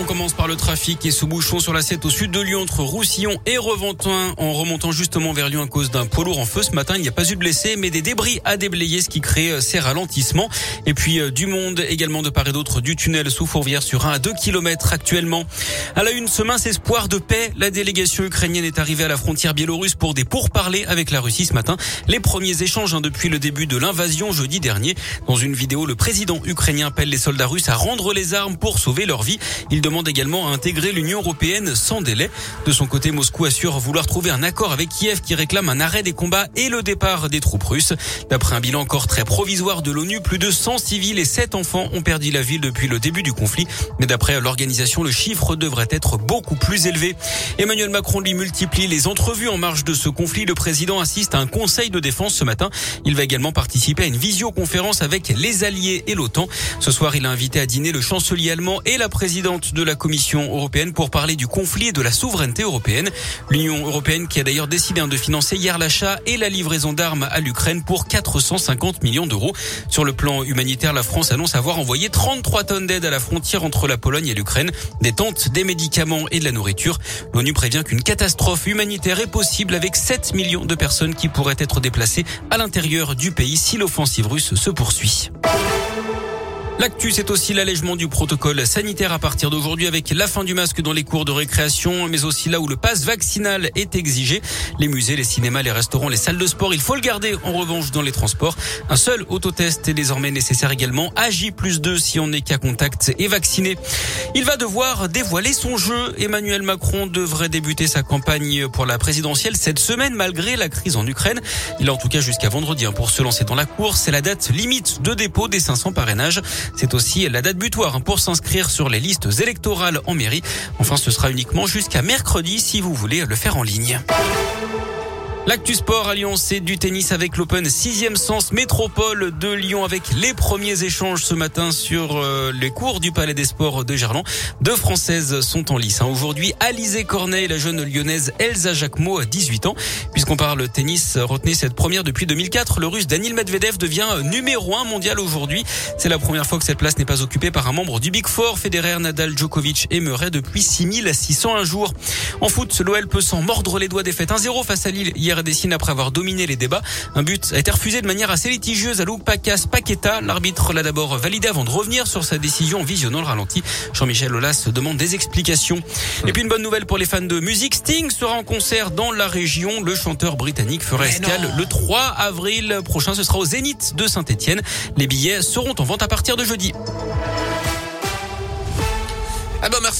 On commence par le trafic et ce bouchon sur la 7 au sud de Lyon entre Roussillon et Reventin en remontant justement vers Lyon à cause d'un poids lourd en feu ce matin. Il n'y a pas eu de blessés mais des débris à déblayer ce qui crée euh, ces ralentissements. Et puis euh, du monde également de part et d'autre du tunnel sous Fourvière sur 1 à 2 km actuellement. À la une, ce mince espoir de paix, la délégation ukrainienne est arrivée à la frontière biélorusse pour des pourparlers avec la Russie ce matin. Les premiers échanges hein, depuis le début de l'invasion jeudi dernier. Dans une vidéo, le président ukrainien appelle les soldats russes à rendre les armes pour sauver leur vie. Il demande également à intégrer l'Union européenne sans délai. De son côté, Moscou assure vouloir trouver un accord avec Kiev qui réclame un arrêt des combats et le départ des troupes russes. D'après un bilan encore très provisoire de l'ONU, plus de 100 civils et 7 enfants ont perdu la ville depuis le début du conflit. Mais d'après l'organisation, le chiffre devrait être beaucoup plus élevé. Emmanuel Macron lui multiplie les entrevues en marge de ce conflit. Le président assiste à un conseil de défense ce matin. Il va également participer à une visioconférence avec les alliés et l'OTAN. Ce soir, il a invité à dîner le chancelier allemand et la présidente de la Commission européenne pour parler du conflit et de la souveraineté européenne. L'Union européenne qui a d'ailleurs décidé de financer hier l'achat et la livraison d'armes à l'Ukraine pour 450 millions d'euros. Sur le plan humanitaire, la France annonce avoir envoyé 33 tonnes d'aide à la frontière entre la Pologne et l'Ukraine, des tentes, des médicaments et de la nourriture. L'ONU prévient qu'une catastrophe humanitaire est possible avec 7 millions de personnes qui pourraient être déplacées à l'intérieur du pays si l'offensive russe se poursuit. L'actu, c'est aussi l'allègement du protocole sanitaire à partir d'aujourd'hui avec la fin du masque dans les cours de récréation, mais aussi là où le passe vaccinal est exigé. Les musées, les cinémas, les restaurants, les salles de sport, il faut le garder en revanche dans les transports. Un seul autotest est désormais nécessaire également. Agi plus 2 si on est cas contact et vacciné. Il va devoir dévoiler son jeu. Emmanuel Macron devrait débuter sa campagne pour la présidentielle cette semaine malgré la crise en Ukraine. Il a en tout cas jusqu'à vendredi hein, pour se lancer dans la course. C'est la date limite de dépôt des 500 parrainages. C'est aussi la date butoir pour s'inscrire sur les listes électorales en mairie. Enfin, ce sera uniquement jusqu'à mercredi si vous voulez le faire en ligne. L'actu sport à Lyon, c'est du tennis avec l'Open 6e sens métropole de Lyon avec les premiers échanges ce matin sur euh, les cours du Palais des Sports de Gerland. Deux Françaises sont en lice. Hein. Aujourd'hui, Alizé Cornet et la jeune lyonnaise Elsa Jacquemot à 18 ans. Puisqu'on parle tennis, retenez cette première depuis 2004. Le russe Daniil Medvedev devient numéro un mondial aujourd'hui. C'est la première fois que cette place n'est pas occupée par un membre du Big Four. Federer, Nadal, Djokovic et Murray depuis 6601 jours. En foot, l'OL peut s'en mordre les doigts défaite 1-0 face à Lille hier dessine après avoir dominé les débats. Un but a été refusé de manière assez litigieuse à Pacas Paqueta. L'arbitre l'a d'abord validé avant de revenir sur sa décision en visionnant le ralenti. Jean-Michel Aulas demande des explications. Et puis une bonne nouvelle pour les fans de musique. Sting sera en concert dans la région. Le chanteur britannique fera escale le 3 avril prochain. Ce sera au Zénith de Saint-Etienne. Les billets seront en vente à partir de jeudi. Ah ben merci.